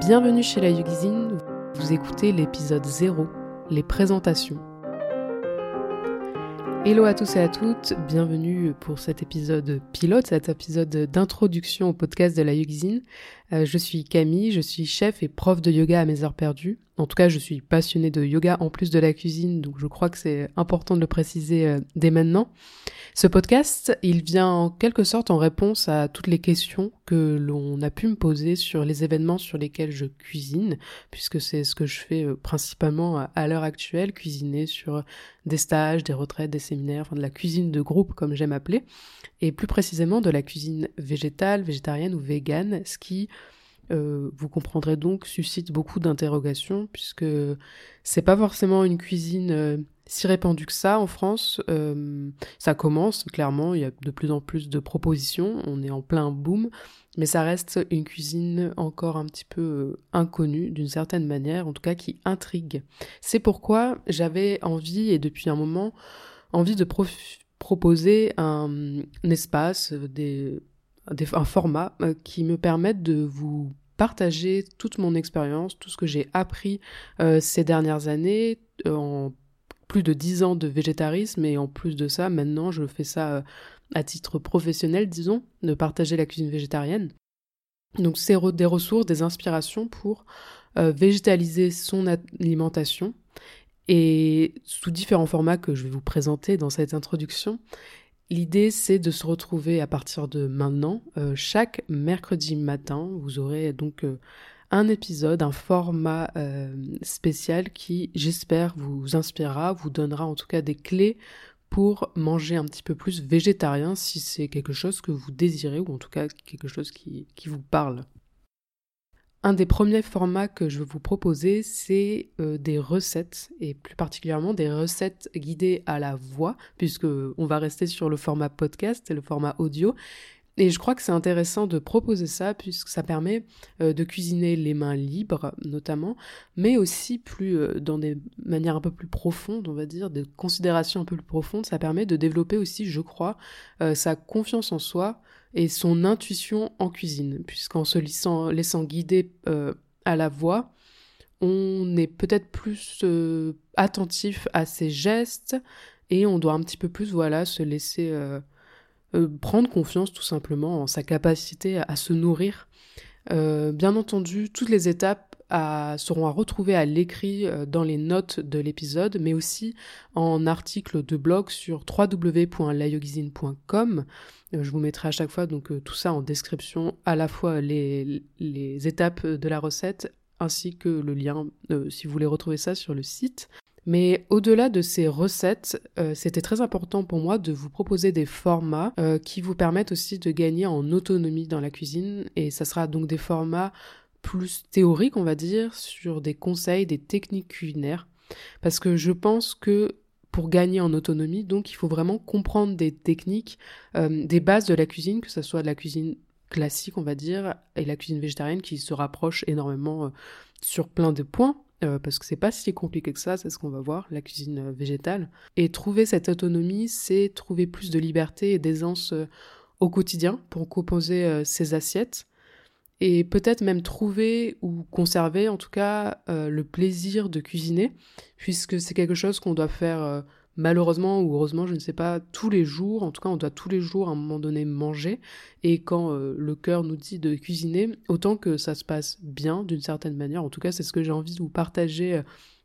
Bienvenue chez la Yugzine, vous écoutez l'épisode 0, les présentations. Hello à tous et à toutes, bienvenue pour cet épisode pilote, cet épisode d'introduction au podcast de la Yugzine. Euh, je suis Camille, je suis chef et prof de yoga à mes heures perdues. En tout cas, je suis passionnée de yoga en plus de la cuisine, donc je crois que c'est important de le préciser euh, dès maintenant. Ce podcast, il vient en quelque sorte en réponse à toutes les questions que l'on a pu me poser sur les événements sur lesquels je cuisine, puisque c'est ce que je fais euh, principalement à l'heure actuelle, cuisiner sur des stages, des retraites, des séminaires, enfin de la cuisine de groupe comme j'aime appeler, et plus précisément de la cuisine végétale, végétarienne ou végane, ce qui euh, vous comprendrez donc, suscite beaucoup d'interrogations, puisque c'est pas forcément une cuisine euh, si répandue que ça en France. Euh, ça commence, clairement, il y a de plus en plus de propositions, on est en plein boom, mais ça reste une cuisine encore un petit peu inconnue, d'une certaine manière, en tout cas qui intrigue. C'est pourquoi j'avais envie, et depuis un moment, envie de proposer un, un espace, des un format euh, qui me permette de vous partager toute mon expérience, tout ce que j'ai appris euh, ces dernières années, euh, en plus de dix ans de végétarisme, et en plus de ça, maintenant, je fais ça à titre professionnel, disons, de partager la cuisine végétarienne. Donc c'est des ressources, des inspirations pour végétaliser son alimentation, et sous différents formats que je vais vous présenter dans cette introduction, L'idée, c'est de se retrouver à partir de maintenant, euh, chaque mercredi matin. Vous aurez donc euh, un épisode, un format euh, spécial qui, j'espère, vous inspirera, vous donnera en tout cas des clés pour manger un petit peu plus végétarien si c'est quelque chose que vous désirez ou en tout cas quelque chose qui vous parle. Un des premiers formats que je vais vous proposer, c'est euh, des recettes, et plus particulièrement des recettes guidées à la voix, puisque on va rester sur le format podcast et le format audio. Et je crois que c'est intéressant de proposer ça, puisque ça permet euh, de cuisiner les mains libres, notamment, mais aussi plus euh, dans des manières un peu plus profondes, on va dire, des considérations un peu plus profondes. Ça permet de développer aussi, je crois, sa confiance en soi, et son intuition en cuisine, puisqu'en se laissant, laissant guider euh, à la voix, on est peut-être plus euh, attentif à ses gestes et on doit un petit peu plus voilà se laisser euh, prendre confiance tout simplement en sa capacité à, se nourrir. bien entendu, toutes les étapes seront à retrouver à l'écrit dans les notes de l'épisode, mais aussi en article de blog sur www.layogizine.com euh, je vous mettrai à chaque fois donc euh, tout ça en description, à la fois les, étapes de la recette ainsi que le lien euh, si vous voulez retrouver ça sur le site. Mais au-delà de ces recettes, c'était très important pour moi de vous proposer des formats qui vous permettent aussi de gagner en autonomie dans la cuisine. Et ça sera donc des formats plus théoriques, on va dire, sur des conseils, des techniques culinaires. Parce que je pense que pour gagner en autonomie. Donc il faut vraiment comprendre des techniques, euh, des bases de la cuisine, que ce soit de la cuisine classique, on va dire, et la cuisine végétarienne qui se rapproche énormément euh, sur plein de points. Euh, parce que c'est pas si compliqué que ça, c'est ce qu'on va voir, la cuisine végétale. Et trouver cette autonomie, c'est trouver plus de liberté et d'aisance au quotidien pour composer ses assiettes et peut-être même trouver ou conserver en tout cas euh, le plaisir de cuisiner, puisque c'est quelque chose qu'on doit faire euh, malheureusement ou heureusement, je ne sais pas, tous les jours, en tout cas on doit tous les jours à un moment donné manger, et quand euh, le cœur nous dit de cuisiner, autant que ça se passe bien d'une certaine manière, en tout cas c'est ce que j'ai envie de vous partager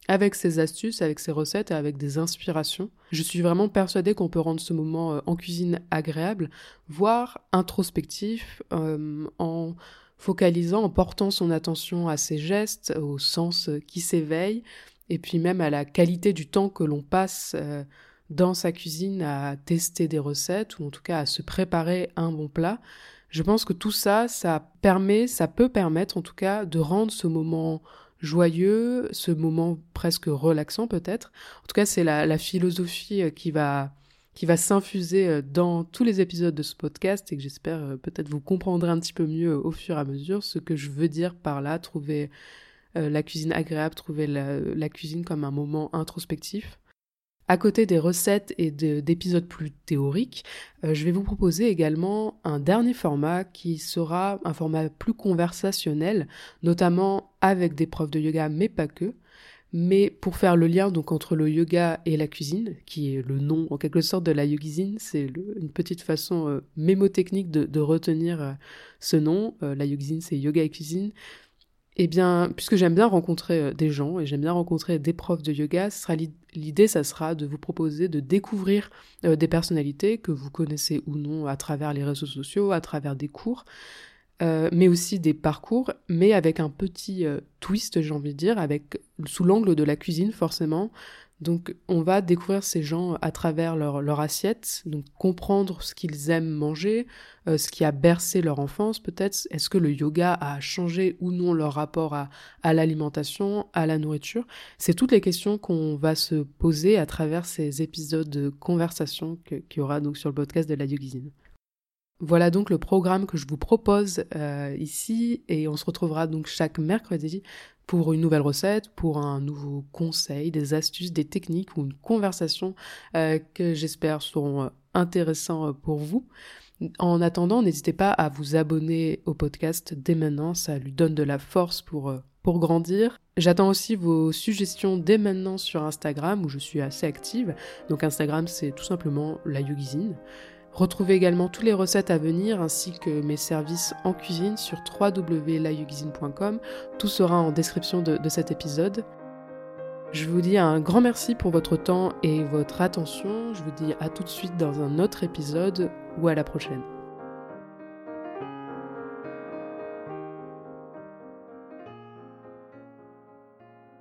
avec ces astuces, avec ces recettes et avec des inspirations. Je suis vraiment persuadée qu'on peut rendre ce moment en cuisine agréable, voire introspectif, en focalisant, en portant son attention à ses gestes, au sens euh, qui s'éveille, et puis même à la qualité du temps que l'on passe euh, dans sa cuisine à tester des recettes, ou en tout cas à se préparer un bon plat. Je pense que tout ça, ça permet, ça peut permettre en tout cas de rendre ce moment joyeux, ce moment presque relaxant peut-être. En tout cas, c'est la, la, philosophie euh, qui va qui va s'infuser euh, dans tous les épisodes de ce podcast et que j'espère peut-être vous comprendrez un petit peu mieux au fur et à mesure ce que je veux dire par là, trouver la cuisine agréable, trouver la, cuisine comme un moment introspectif. À côté des recettes et d'épisodes plus théoriques, euh, je vais vous proposer également un dernier format qui sera un format plus conversationnel, notamment avec des profs de yoga, mais pas que. Mais pour faire le lien donc entre le yoga et la cuisine, qui est le nom en quelque sorte de la yogizine, c'est une petite façon euh, mémotechnique de, retenir euh, ce nom. la yogizine, c'est yoga et cuisine. Eh bien, puisque j'aime bien rencontrer euh, des gens et j'aime bien rencontrer des profs de yoga, l'idée, ça sera de vous proposer de découvrir euh, des personnalités que vous connaissez ou non à travers les réseaux sociaux, à travers des cours, euh, mais aussi des parcours, mais avec un petit twist, j'ai envie de dire, avec sous l'angle de la cuisine forcément, donc on va découvrir ces gens à travers leur, assiette, donc comprendre ce qu'ils aiment manger, euh, ce qui a bercé leur enfance peut-être, est-ce que le yoga a changé ou non leur rapport à, l'alimentation, à la nourriture? C'est toutes les questions qu'on va se poser à travers ces épisodes de conversation qu'il y aura donc sur le podcast de la Yogizine. Voilà donc le programme que je vous propose euh, ici et on se retrouvera donc chaque mercredi pour une nouvelle recette, pour un nouveau conseil, des astuces, des techniques ou une conversation euh, que j'espère seront euh, intéressants pour vous. En attendant, n'hésitez pas à vous abonner au podcast dès maintenant, ça lui donne de la force pour, pour grandir. J'attends aussi vos suggestions dès maintenant sur Instagram où je suis assez active. Donc Instagram c'est tout simplement la yogizine. Retrouvez également toutes les recettes à venir ainsi que mes services en cuisine sur www.layugizine.com. Tout sera en description de, de cet épisode. Je vous dis un grand merci pour votre temps et votre attention. Je vous dis à tout de suite dans un autre épisode ou à la prochaine.